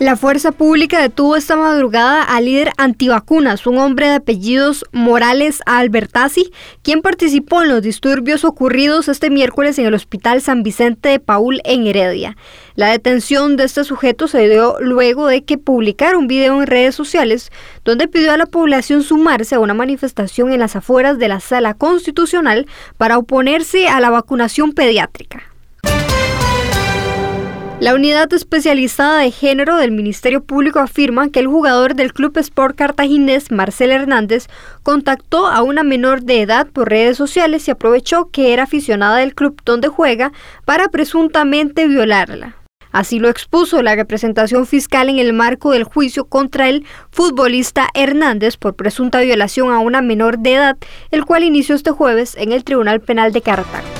La fuerza pública detuvo esta madrugada al líder antivacunas, un hombre de apellidos Morales Albertazzi, quien participó en los disturbios ocurridos este miércoles en el Hospital San Vicente de Paul en Heredia. La detención de este sujeto se dio luego de que publicara un video en redes sociales donde pidió a la población sumarse a una manifestación en las afueras de la sala constitucional para oponerse a la vacunación pediátrica. La unidad especializada de género del Ministerio Público afirma que el jugador del Club Sport Cartaginés, Marcel Hernández, contactó a una menor de edad por redes sociales y aprovechó que era aficionada del club donde juega para presuntamente violarla. Así lo expuso la representación fiscal en el marco del juicio contra el futbolista Hernández por presunta violación a una menor de edad, el cual inició este jueves en el Tribunal Penal de Cartago.